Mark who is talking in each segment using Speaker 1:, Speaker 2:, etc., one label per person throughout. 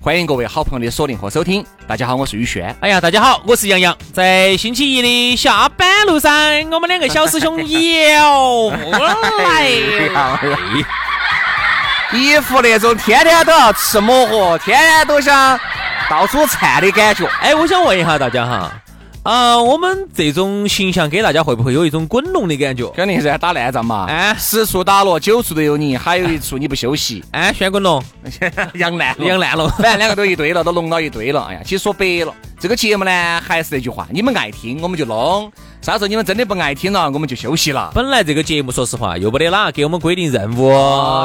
Speaker 1: 欢迎各位好朋友的锁定和收听。大家好，我是宇轩。
Speaker 2: 哎呀，大家好，我是杨洋。在星期一的下班路上，我们两个小师兄又来，
Speaker 1: 一副那种天天都要吃抹盒，天天都想到处窜的感觉。
Speaker 2: 哎，我想问一下大家哈。啊，我们这种形象给大家会不会有一种滚龙的感觉？
Speaker 1: 肯定是打烂仗嘛！哎，十处打落，九处都有你，还有一处你不休息。
Speaker 2: 哎，旋滚龙，
Speaker 1: 养 烂
Speaker 2: 养烂了，
Speaker 1: 反正两个都一堆了，都弄到一堆了。哎呀，其实说白了，这个节目呢，还是那句话，你们爱听我们就弄。啥时候你们真的不爱听了，我们就休息了。
Speaker 2: 本来这个节目，说实话，又不得哪给我们规定任务，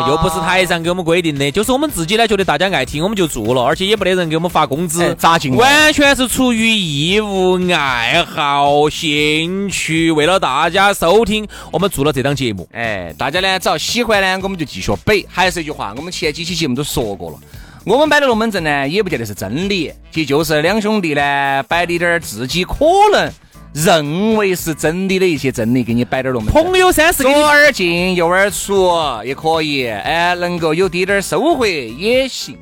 Speaker 2: 又不是台上给我们规定的，就是我们自己呢觉得大家爱听，我们就做了，而且也不得人给我们发工资，
Speaker 1: 咋进？
Speaker 2: 完全是出于义务、爱好、兴趣，为了大家收听，我们做了这档节目。
Speaker 1: 哎，大家呢，只要喜欢呢，我们就继续背。还是一句话，我们前几期节目都说过了，我们摆的龙门阵呢，也不见得是真理，其就是两兄弟呢摆的点儿自己可能。认为是真理的一些真理，给你摆点龙门。
Speaker 2: 朋友三四，
Speaker 1: 左耳进右耳出也可以，哎，能够有滴点儿收获也行。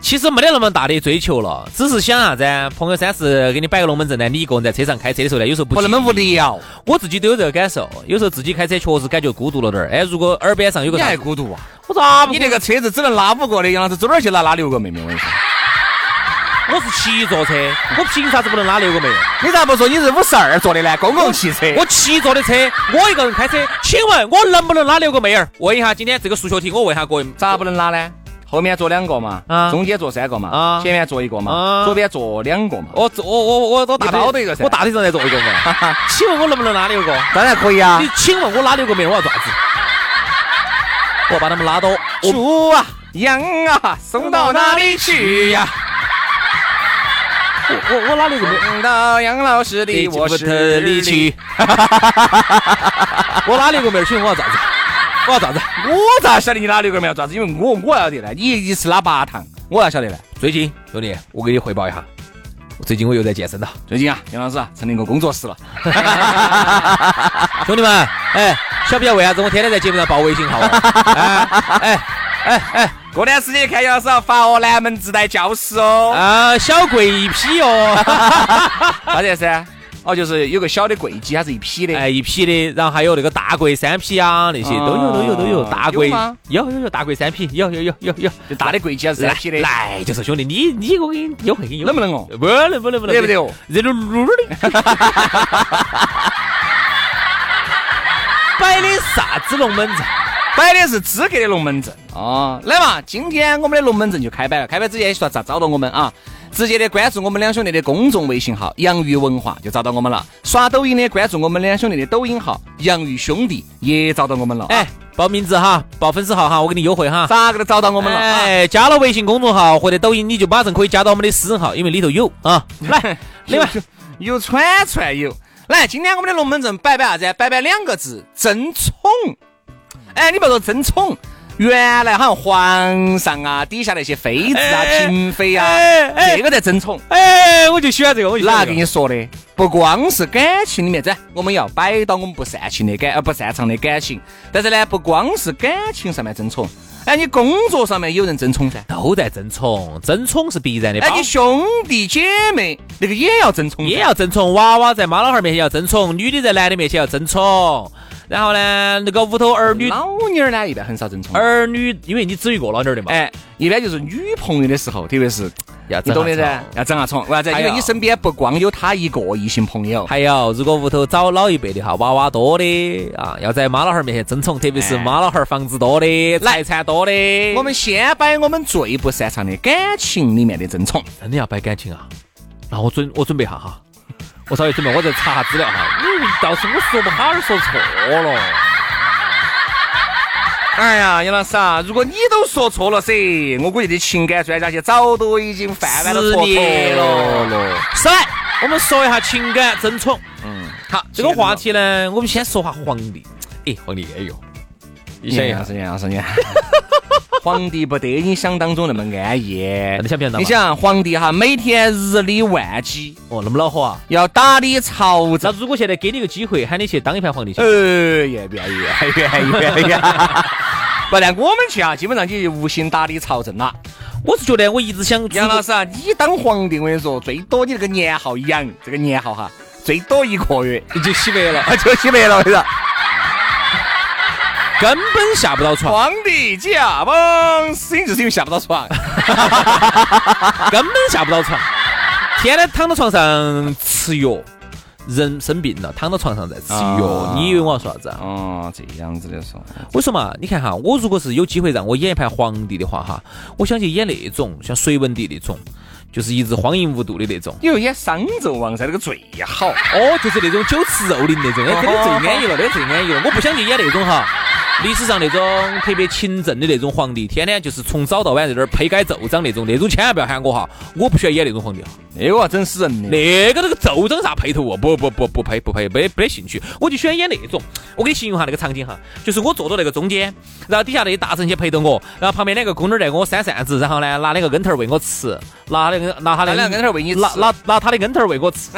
Speaker 2: 其实没得那么大的追求了，只是想啥子？朋友三四给你摆个龙门阵呢？你一个人在车上开车的时候呢，有时候不
Speaker 1: 那么无聊。
Speaker 2: 我自己都有这个感受，有时候自己开车确实感觉孤独了点儿。哎，如果耳边上有个，
Speaker 1: 你还孤独啊？
Speaker 2: 我咋？
Speaker 1: 你那个车子只能拉五个的，杨老师走哪儿去拉拉六个妹妹？我跟你说。
Speaker 2: 我是七座车，我凭啥子不能拉六个妹？
Speaker 1: 你咋不说你是五十二座的呢？公共汽车。
Speaker 2: 我七座的车，我一个人开车，请问我能不能拉六个妹儿？问一下，今天这个数学题，我问一下各位，
Speaker 1: 咋不能拉呢？后面坐两个嘛，啊，中间坐三个嘛，啊，前面坐一个嘛，啊左边坐两个嘛。
Speaker 2: 我我我我我大腿
Speaker 1: 的一个
Speaker 2: 我大腿上再坐一个嘛。请问我能不能拉六个？
Speaker 1: 当然可以啊。
Speaker 2: 你请问我拉六个妹儿，我要咋子？我把他们拉到。
Speaker 1: 猪啊，羊啊，送到哪里去呀？
Speaker 2: 我我我哪里
Speaker 1: 送到杨老师的卧室里去？
Speaker 2: 我哪里个妹儿请我要咋子？我要咋子？
Speaker 1: 我咋晓得你哪里个妹儿要咋子？因为我我要得呢，你一次拉八趟，我要晓得呢。
Speaker 2: 最近兄弟，我给你汇报一下，最近我又在健身了。
Speaker 1: 最近啊，杨老师啊成立一个工作室了。
Speaker 2: 兄弟们，哎，晓不晓得为啥子我天天在节目上报微信号？哎哎
Speaker 1: 哎哎！过段时间看杨老师要发哦，南门自带教室哦，
Speaker 2: 啊，小贵一批哦，
Speaker 1: 啥子意思？哦，就是有个小的柜机，它是一匹的，
Speaker 2: 哎，一匹的，然后还有那个大柜三匹啊，那些都有，都有，都有。大柜有有有大柜三匹，有有有有有，
Speaker 1: 就大的柜机还是三批的。
Speaker 2: 来，就是兄弟，你你我给你优惠给你，
Speaker 1: 能不能哦？
Speaker 2: 不能不能不能，
Speaker 1: 得不得哦？
Speaker 2: 热噜噜的，摆的啥子龙门阵？
Speaker 1: 摆的是资格的龙门阵啊！来嘛，今天我们的龙门阵就开摆了。开摆之前说咋找到我们啊？直接的关注我们两兄弟的公众微信号“洋芋文化”就找到我们了。刷抖音的关注我们两兄弟的抖音号“洋芋兄弟”也找到我们了。
Speaker 2: 哎，报名字哈，报粉丝号哈，我给你优惠哈。
Speaker 1: 咋个都找到我们了？
Speaker 2: 哎，加了微信公众号或者抖音，你就马上可以加到我们的私人号，因为里头有啊。来，另外
Speaker 1: 有串串有。来，今天我们的龙门阵摆摆啥子？摆摆两个字：争宠。哎，你别说争宠，原来好像皇上啊，底下那些妃子啊、嫔妃啊，这个在争宠。
Speaker 2: 哎，我就喜欢这个。我
Speaker 1: 哪跟你说的？不光是感情里面，这我们要摆到我们不擅情的感，呃，不擅长的感情。但是呢，不光是感情上面争宠，哎，你工作上面有人争宠噻，
Speaker 2: 都在争宠，争宠是必然的。
Speaker 1: 哎，你兄弟姐妹那个也要争宠，
Speaker 2: 也要争宠。娃娃在妈老汉儿面前要争宠，女的在男的面前要争宠。然后呢，那个屋头儿女
Speaker 1: 老妞儿呢，一般很少争宠。
Speaker 2: 儿女，因为你只有一个老妞儿的嘛。
Speaker 1: 哎，一般就是女朋友的时候，特别是
Speaker 2: 要
Speaker 1: 你懂的噻要争下宠，为啥子？因为你身边不光有他一个异性朋友，
Speaker 2: 还有，如果屋头找老一辈的哈，娃娃多的啊，要在妈老汉儿面前争宠，特别是
Speaker 1: 哎
Speaker 2: 妈老汉儿房子多的、财产多的，
Speaker 1: 我们先摆我们最不擅长的感情里面的争宠。
Speaker 2: 真的要摆感情啊。那我准我准备下哈，我稍微准备，我再查下资料哈。你到时候我说不好，说错了。
Speaker 1: 哎呀，杨老师啊，如果你都说错了噻，我估计这情感专家去早都已经泛泛的
Speaker 2: 十
Speaker 1: 错
Speaker 2: 年
Speaker 1: 了
Speaker 2: 了。是来，我们说一下情感争宠。
Speaker 1: 嗯，
Speaker 2: 好，这个话题呢，我们先说下皇帝。哎，皇帝，哎呦，你想一下
Speaker 1: 杨老，师，杨老师，你看，皇帝不得你想当中那么安逸。
Speaker 2: 你想不想当
Speaker 1: 你想，皇帝哈每天日理万机，
Speaker 2: 哦，那么恼火啊！
Speaker 1: 要打理朝
Speaker 2: 那。如果现在给你个机会，喊你去当一盘皇帝去，
Speaker 1: 呃，愿不愿意？愿意，愿意。不然我们去啊，基本上你就无心打理朝政了。
Speaker 2: 我是觉得我一直想，
Speaker 1: 杨老师啊，你当皇帝，我跟你说，最多你这个年号养，这个年号哈，最多一个月
Speaker 2: 你就洗白了，
Speaker 1: 就洗白了，我跟你说。
Speaker 2: 根本下不到床，
Speaker 1: 皇帝驾崩，死因就是因为下不到床。
Speaker 2: 根本下不到床，天天躺到床上吃药。人生病了，躺到床上在吃药，
Speaker 1: 啊
Speaker 2: 你以为我要说啥子啊？
Speaker 1: 哦，这样子的说，
Speaker 2: 我说嘛，你看哈，我如果是有机会让我演一盘皇帝的话哈，我想去演那种像隋文帝那种，就是一直荒淫无度的那种。
Speaker 1: 你又演商纣王噻，那个最好。
Speaker 2: 哦，就是那种酒池肉林那种，哎，肯定最安逸了，那个最安逸了。我不想去演那种哈，历史上那种特别勤政的那种皇帝，天天就是从早到晚在那儿批改奏章那种，那种千万不要喊我哈，我不喜欢演那种皇帝哈。
Speaker 1: 那个要整死人的。
Speaker 2: 那个那个奏章啥配头哦？不不不不配不配，没没得兴趣，我就喜欢演那种。我给你形容下那个场景哈，就是我坐到那个中间，然后底下那些大臣去陪着我，然后旁边两个宫女在给我扇扇子，然后呢拿两个跟头儿喂我吃，拿那个拿他的
Speaker 1: 拿两个跟头儿喂你吃
Speaker 2: 拿拿拿他的跟头儿喂我吃，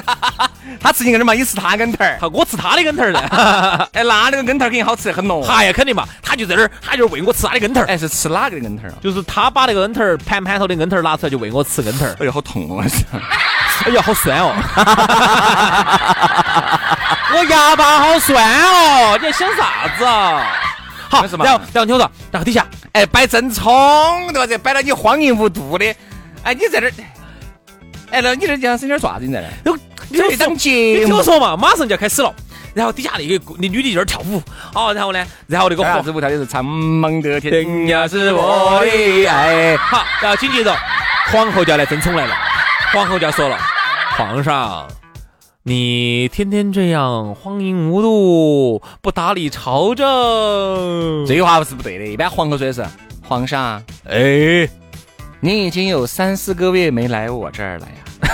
Speaker 1: 他吃你跟头嘛，你吃他跟头
Speaker 2: 我吃他的跟头儿的。
Speaker 1: 哎，那那个跟头儿肯定好吃得很咯。
Speaker 2: 哎呀，肯定嘛，他就在那儿，他就喂我吃他的根头儿，
Speaker 1: 哎，是吃哪个的根头儿啊？
Speaker 2: 就是他把那个根头儿盘盘头的根头儿拿出来就喂我吃根头儿。
Speaker 1: 哎呦，好痛哦！
Speaker 2: 哎呀，好酸哦！我牙巴好酸哦！你在想啥子啊？好，然后然后听我说，然后底下
Speaker 1: 哎，摆正冲对吧？这摆到你荒淫无度的，哎，你在这儿，哎，那你这讲是有点啥子？你在这儿？
Speaker 2: 你听我说
Speaker 1: 这档节
Speaker 2: 你听我说嘛，马上就要开始了。然后底下那个那女的就在跳舞，哦，然后呢，然后那个皇
Speaker 1: 啥子舞跳的是苍茫的天涯是我的爱。
Speaker 2: 好，然后紧接着皇后就要来争宠来了，皇后就要说了，皇上。你天天这样荒淫无度，不打理朝政，
Speaker 1: 这句话是不对的，一般皇后说的是皇上，哎，你已经有三四个月没来我这儿了呀。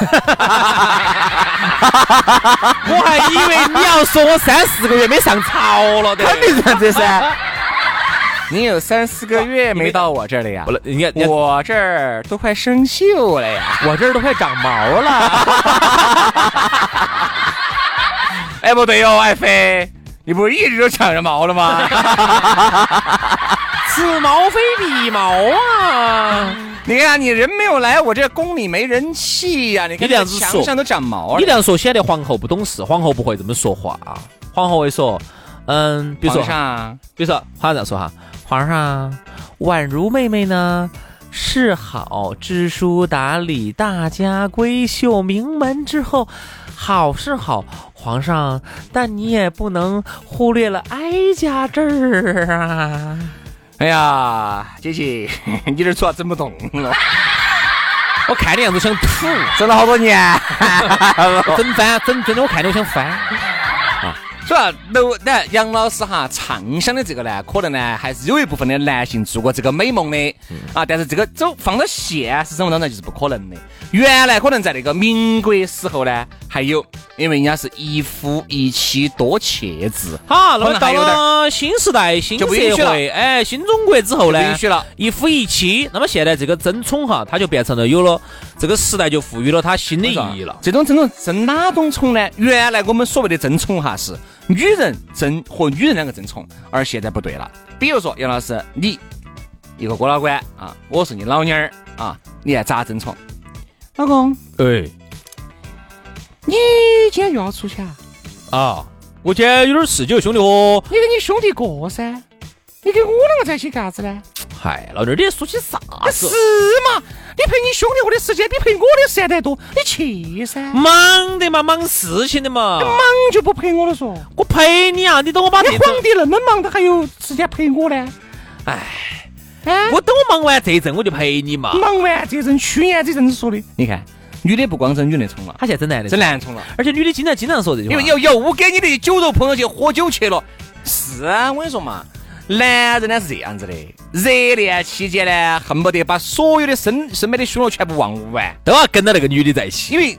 Speaker 2: 我还以为你要说我三四个月没上朝了的，
Speaker 1: 肯定是这样子噻。你有三四个月没到我这儿了呀
Speaker 2: 不？能，人家人家
Speaker 1: 我这儿都快生锈了呀！
Speaker 2: 我这儿都快长毛了。
Speaker 1: 哎，不对哦，爱妃，你不是一直都长着毛了吗？
Speaker 2: 此毛非彼毛啊！
Speaker 1: 你看，你人没有来我这宫里没人气呀、你看
Speaker 2: 你这样子说
Speaker 1: 墙上都长毛了。
Speaker 2: 你这样说显得皇后不懂事，皇后不会这么说话。皇后会说，嗯，比如说比如说，皇上这样说哈，皇上，宛如妹妹呢是好，知书达理，大家闺秀，名门之后，好是好，皇上，但你也不能忽略了哀家这儿啊。
Speaker 1: 哎呀，姐姐，你这主要整不动了，
Speaker 2: 我看你样子想吐，
Speaker 1: 整了好多年。
Speaker 2: 整翻，整整的我看着我想翻。
Speaker 1: 主要楼那杨老师哈畅想的这个呢，可能呢还是有一部分的男性做过这个美梦的啊，但是这个走放到现实生活当中就是不可能的。原来可能在那个民国时候呢，还有，因为人家是一夫一妻多妾制，
Speaker 2: 好，那么到了新时代、新社会，哎，新中国之后呢，
Speaker 1: 允许了
Speaker 2: 一夫一妻。那么现在这个争宠哈，它就变成了有了这个时代就赋予了它新的意义了。
Speaker 1: 这种争宠争哪种宠呢？原来我们所谓的争宠哈是女人争和女人两个争宠，而现在不对了。比如说杨老师，你一个郭老倌啊，我是你老娘儿啊，你还咋争宠？老公，
Speaker 2: 哎
Speaker 1: 你今天又要出去啊？
Speaker 2: 啊，我今天有点事，几个兄弟伙，
Speaker 1: 你跟你兄弟过噻，你跟我两个在一起干啥子呢？
Speaker 2: 嗨，老弟儿，你说起啥
Speaker 1: 是？嘛？你陪你兄弟伙的时间比陪我的时间得多，你去噻。
Speaker 2: 忙的嘛，忙事情的嘛。
Speaker 1: 忙就不陪我了嗦。
Speaker 2: 我陪你啊，你等我把，
Speaker 1: 你皇帝那么忙，他还有时间陪我呢？
Speaker 2: 哎，
Speaker 1: 哎，
Speaker 2: 我等我忙完这一阵我就陪你嘛。
Speaker 1: 忙完这阵，去年这阵子说的。你看，女的不光整女的冲了，
Speaker 2: 她现在整男的，
Speaker 1: 整男冲了。
Speaker 2: 而且女的经常经常说这句话，
Speaker 1: 因为又又给你的酒肉朋友去喝酒去了。是啊，我跟你说嘛，男人呢是这样子的，热恋期间呢，恨不得把所有的身身边的凶恶全部忘完，
Speaker 2: 都要跟到那个女的在一起。
Speaker 1: 因为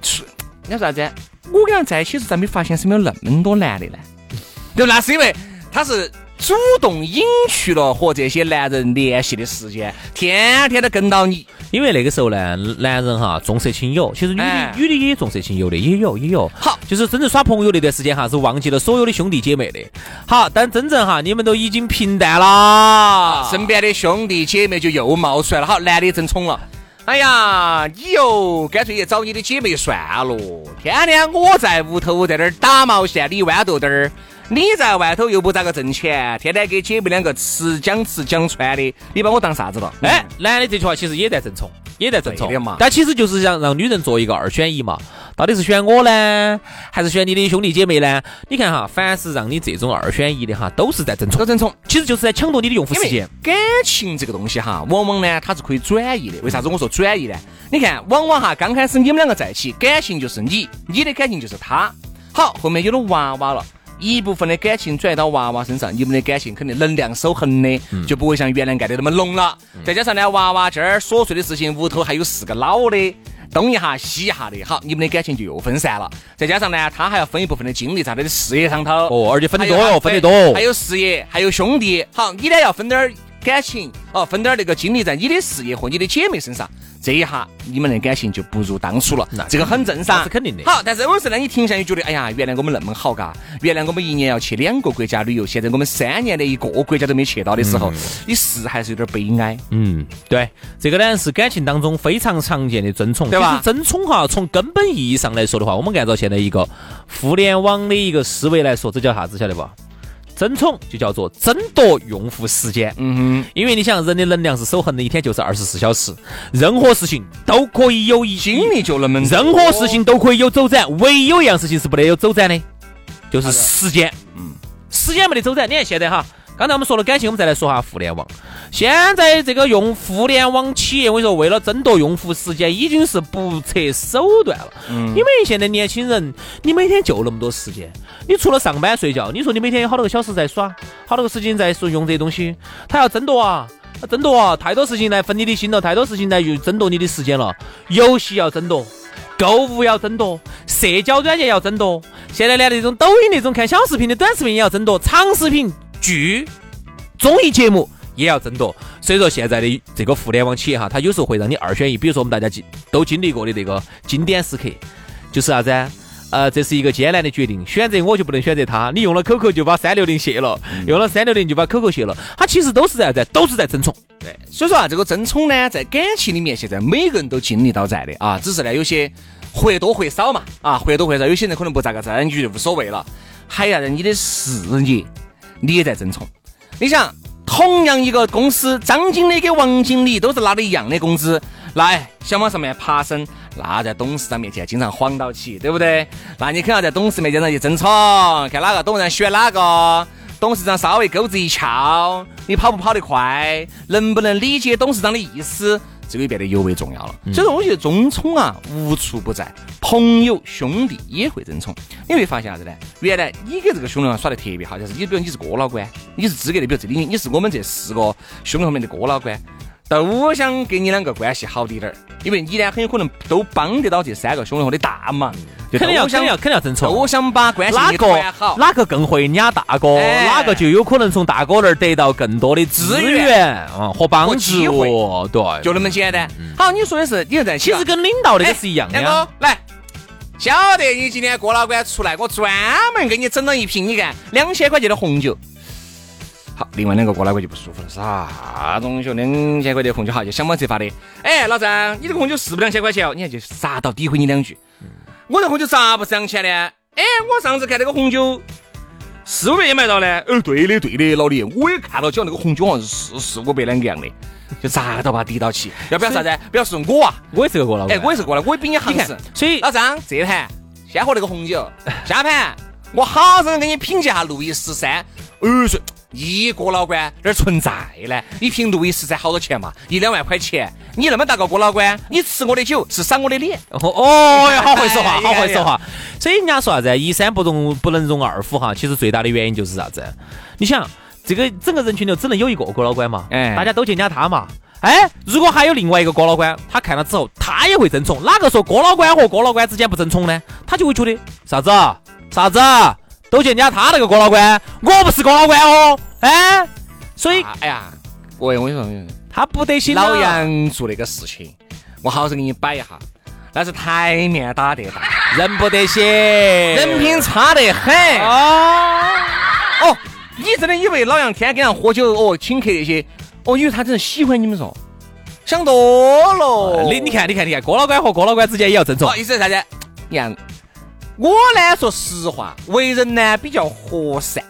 Speaker 1: 出你说啥子？我跟他在一起时，咋没发现身边有那么多男的呢？对？那是因为他是主动隐去了和这些男人联系的时间，天天都跟到你。
Speaker 2: 因为那个时候呢，男人哈重色轻友，其实女的、
Speaker 1: 哎
Speaker 2: 女的也重色轻友的，也有也有。
Speaker 1: 好
Speaker 2: 就是真正耍朋友那段时间哈，是忘记了所有的兄弟姐妹的。好，但真正哈，你们都已经平淡了，
Speaker 1: 身边的兄弟姐妹就又冒出来了。好，男的真宠了。哎呀，你哟，干脆也找你的姐妹算了。天天我在屋头在那儿打毛线，你豌豆豆儿，你在外头又不咋个挣钱，天天给姐妹两个吃讲吃讲穿的，你把我当啥子了？
Speaker 2: 哎，男的这句话其实也在正宠，也在正宠但其实就是想让女人做一个二选一嘛，到底是选我呢，还是选你的兄弟姐妹呢？你看哈，凡是让你这种二选一的哈，都是在正宠，
Speaker 1: 都真宠。
Speaker 2: 其实就是在抢夺你的用户时间。
Speaker 1: 感情这个东西哈，往往呢它是可以转移的。为啥子我说转移呢？你看，往往哈刚开始你们两个在一起，感情就是你，你的感情就是他。好，后面有了娃娃了。一部分的感情转移到娃娃身上，你们的感情肯定能量守恒的，就不会像原来爱的那么浓了。再加上呢，娃娃这儿琐碎的事情，屋头还有四个老的，东一下西一下的，好，你们的感情就又分散了。再加上呢，他还要分一部分的精力在他的事业上头。
Speaker 2: 哦而且分得多分得多哦
Speaker 1: 还有事业，还有兄弟。好，你呢要分点儿感情，哦，分点儿那个精力在你的事业和你的姐妹身上。这一下你们的感情就不如当初了
Speaker 2: 那，
Speaker 1: 这个很正常，
Speaker 2: 是肯定的
Speaker 1: 好，但是有时候呢，你停下你觉得，哎呀，原来我们那么好嘎，原来我们一年要去两个国家旅游，现在我们三年的一个国家都没去到的时候，你是还是有点悲哀。
Speaker 2: 嗯，对，这个呢是感情当中非常常见的争宠，
Speaker 1: 对吧
Speaker 2: 争宠哈，从根本意义上来说的话，我们按照现在一个互联网的一个思维来说，这叫啥子？晓得不？争宠就叫做争夺用户时间。
Speaker 1: 嗯哼
Speaker 2: 因为你想，人的能量是守恒的，一天就是二十四小时，任何事情都可以有一
Speaker 1: 哼，精力就那么
Speaker 2: 任何事情都可以有走展，唯有一样事情是不得有走展的，就是时间。嗯，时间没得走展。你看现在哈，刚才我们说了感情，我们再来说下互联网。现在这个用互联网企业，我跟你说，为了争夺用户时间，已经是不择手段了。嗯，因为现在年轻人，你每天就那么多时间，你除了上班睡觉，你说你每天有好多个小时在耍，好多个时间在说用这些东西，他要争夺啊。争夺啊！太多事情来分你的心了，太多事情来又争夺你的时间了。游戏要争夺，购物要争夺，社交软件要争夺，现在连那种抖音那种看小视频的短视频也要争夺，长视频、剧、综艺节目也要争夺。所以说现在的这个互联网企业哈，它有时候会让你二选一。比如说我们大家经都经历过的这个经典时刻，就是啥子啊？呃，这是一个艰难的决定，选择我就不能选择他。你用了 QQ 就把三六零卸了，用了三六零就把 QQ 卸了，它其实都是在啥子？都是在争宠。
Speaker 1: 对，所以说啊，这个争宠呢，在感情里面，现在每个人都经历到在的啊，只是呢，有些或多或少嘛，啊，或多或少，有些人可能不咋个争，你就无所谓了。还有啥子？你的事业，你也在争宠。你想，同样一个公司，张经理跟王经理都是拿的一样的工资，来想往上面爬升，那在董事长面前经常晃到起，对不对？那你肯定要在董事面前上去争宠，看哪个董事长选哪个。董事长稍微钩子一翘，你跑不跑得快，能不能理解董事长的意思，这个就变得尤为重要了。所以说，我觉得争宠啊无处不在，朋友兄弟也会争宠。你会发现啥子呢？原来你跟这个兄弟们耍得特别好，就是你比如你是哥老倌，你是资格的，比如这里你是我们这四个兄弟后面的哥老倌。都想跟你两个关系好滴点儿，因为你呢很有可能都帮得到这三个兄弟伙的大忙，
Speaker 2: 肯定要
Speaker 1: 想
Speaker 2: 肯定要肯定要争宠
Speaker 1: 都想把关系给
Speaker 2: 哪个？
Speaker 1: 好。
Speaker 2: 哪个更会撵大哥，
Speaker 1: 哎。
Speaker 2: 哪个就有可能从大哥那儿得到更多的资
Speaker 1: 资
Speaker 2: 源。
Speaker 1: 源
Speaker 2: 啊和帮助
Speaker 1: 会。
Speaker 2: 对，
Speaker 1: 就那么简单。好，你说的是你又在
Speaker 2: 其实跟领导那个是一样的。
Speaker 1: 哥来，晓得你今天郭老倌出来，我专门给你整了一瓶，你看两千块钱的红酒。好，另外两个过来我就不舒服了，啥东西哦？两千块钱的红酒，哈就想方设法的。哎，老张，你这个红酒是不是两千块钱哦？你看就杀到诋毁你两句。我这红酒咋不是两千呢？哎，我上次看那个红酒四五百也买到呢？呃，对的对的，老李，我也看到，讲那个红酒好像是四四五百两个样的，就咋个都把它抵到起。要不要啥子？不要说我啊，
Speaker 2: 我也是个过老
Speaker 1: 哎，我也是过来，我也比你行实。
Speaker 2: 所以
Speaker 1: 老张，这盘先喝那个红酒，下盘我好生给你品鉴下路易十三。呃，说。一个老倌哪儿存在呢？一瓶路易十三好多钱嘛？一两万块钱。你那么大个哥老倌，你吃我的酒是赏我的脸。
Speaker 2: 哦哦，好会说话，好会说话。所以人家说啥子？一山不容不能容二虎哈。其实最大的原因就是啥子？你想，这个整个人群里只能有一个哥老倌嘛？哎，大家都见家他嘛。哎，如果还有另外一个哥老倌，他看了之后，他也会争宠。哪个说哥老倌和哥老倌之间不争宠呢？他就会觉得啥子？啥子？都去人家他那个郭老官，我不是郭老官哦，哎，所以，
Speaker 1: 哎呀，我我跟你说，
Speaker 2: 他不得行。
Speaker 1: 老杨做那个事情，我好生给你摆一下，那是台面打得大，
Speaker 2: 人不得行，
Speaker 1: 人品差得很。哦，哦，你真的以为老杨天天跟人喝酒，哦，请客那些，哦，以为他真的喜欢你们嗦？想多了。
Speaker 2: 你你看，你看，你看，郭老倌和郭老倌之间也要争宠。
Speaker 1: 意思是啥子？你看。我呢，说实话，为人呢比较和善，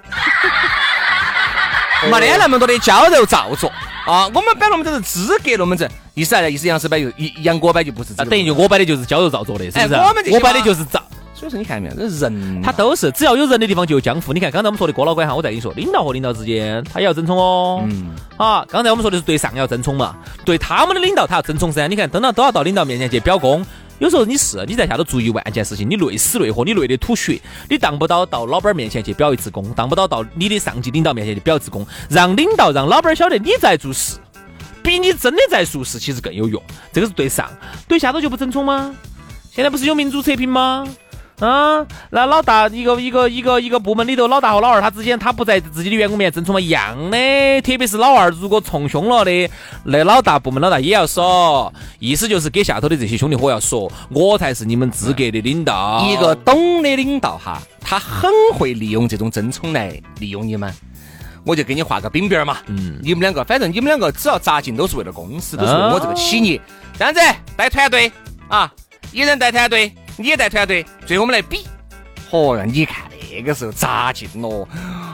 Speaker 1: 没得那么多的娇柔造作啊。我们摆龙门阵是资格龙门阵，意思啥子？意思杨师摆就杨哥摆就不是，
Speaker 2: 那等于就我摆的就是娇柔造作的，是不是？
Speaker 1: 我们
Speaker 2: 我摆的就是造。
Speaker 1: 所以说你看没有，这人
Speaker 2: 他都是只要有人的地方就有江湖。你看刚才我们说的郭老倌哈，我再跟你说，领导和领导之间他也要争宠哦。嗯。好，刚才我们说的是对上要争宠嘛，对他们的领导他要争宠噻。你看，等到都要到领导面前去表功。有时候你是你在下头做一万件事情，你累死累活，你累得吐血，你当不到到老板面前去表一次功，当不到到你的上级领导面前去表一次功，让领导让老板晓得你在做事，比你真的在做事其实更有用。这个是对上，对下头就不争宠吗？现在不是有民主测评吗？啊，那老大一个一个一个一个部门里头，老大和老二他之间，他不在自己的员工面前争宠嘛，一样的。特别是老二如果冲凶了的，那老大部门老大也要说，意思就是给下头的这些兄弟伙要说，我才是你们资格的领导。
Speaker 1: 一个懂的领导哈，他很会利用这种争宠来利用你们。我就给你画个饼饼嘛，嗯，你们两个，反正你们两个只要扎进都是为了公司，都是为我这个企业。这样子带团队啊，一人带团队。你也带团队，最后我们来比。嚯哟，你看那个时候扎劲咯！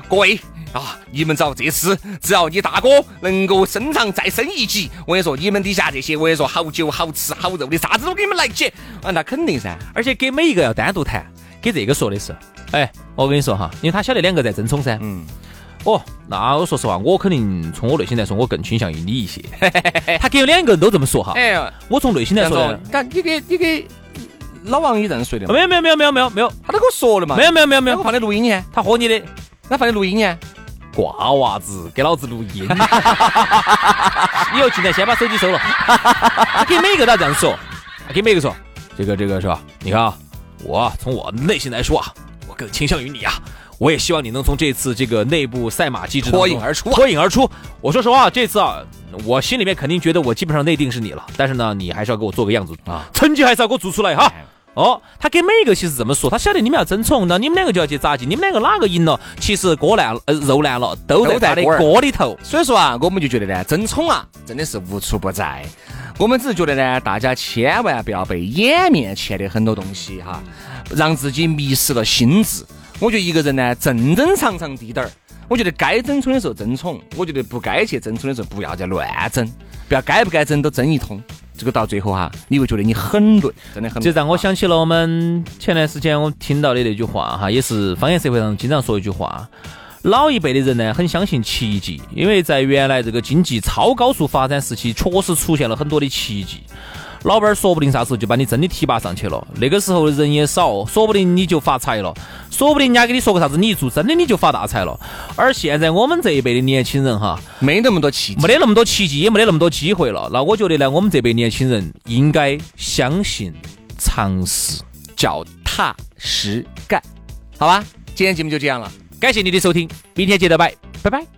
Speaker 1: 各位啊，你们找这次，只要你大哥能够升上再升一级，我跟你说，你们底下这些，我跟你说，好酒好吃好肉的啥子都给你们来起啊！那肯定噻，
Speaker 2: 而且给每一个要单独谈，给这个说的是，哎，我跟你说哈，因为他晓得两个在争宠噻，嗯，哦，那我说实话，我肯定从我内心来说，我更倾向于你一些。他给两个人都这么说哈，哎，我从内心来说，
Speaker 1: 但你给你给。老王也这样说的
Speaker 2: 没有没有没有没有没有没有，
Speaker 1: 他都跟我说了嘛。
Speaker 2: 没有没有没有没有，
Speaker 1: 我放的录音呢。
Speaker 2: 他喝你的，
Speaker 1: 他放的录音呢。
Speaker 2: 瓜娃子，给老子录音。你要进来先把手机收了。他给每个都这样说，他给每个说，这个这个是吧？你看啊，我从我内心来说啊，我更倾向于你啊。我也希望你能从这次这个内部赛马机制
Speaker 1: 脱颖而出，
Speaker 2: 脱颖而出。我说实话，这次啊，我心里面肯定觉得我基本上内定是你了。但是呢，你还是要给我做个样子啊，成绩还是要给我做出来哈。哦，他给每一个其实这么说，他晓得你们要争宠，那你们两个就要去扎进，你们两个哪个赢了，其实锅烂呃肉烂了，都在他的锅里头。
Speaker 1: 所以说啊，我们就觉得呢，争宠啊，真的是无处不在。我们只是觉得呢，大家千万不要被眼面前的很多东西哈，让自己迷失了心智。我觉得一个人呢，正正常常滴点儿，我觉得该争宠的时候争宠，我觉得不该去争宠的时候不要再乱争，不要该不该争都争一通。这个到最后哈，你会觉得你很累，真的很。
Speaker 2: 这让我想起了我们前段时间我听到的那句话哈，也是方言社会上经常说一句话：老一辈的人呢，很相信奇迹，因为在原来这个经济超高速发展时期，确实出现了很多的奇迹。老板说不定啥时候就把你真的提拔上去了，那个时候人也少，说不定你就发财了，说不定人家给你说个啥子，你一做真的你就发大财了。而现在我们这一辈的年轻人哈，
Speaker 1: 没那么多奇迹，
Speaker 2: 没得那么多奇迹，也没得那么多机会了。那我觉得呢，我们这辈年轻人应该相信尝试，
Speaker 1: 脚踏实干，好吧？今天节目就这样了，
Speaker 2: 感谢你的收听，明天接着拜，拜拜。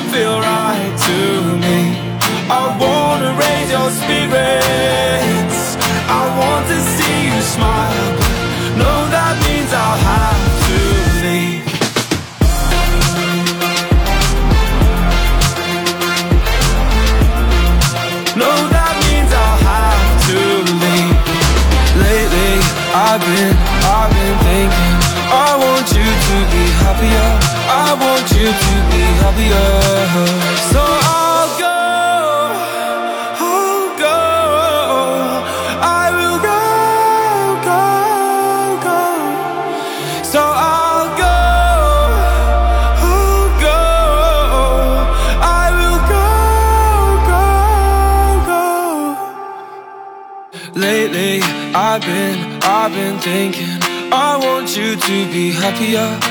Speaker 3: I want you to be happier. So I'll go, I'll go. I will go, go, go. So I'll go, I'll go. I will go, go, go. Lately, I've been, I've been thinking. I want you to be happier.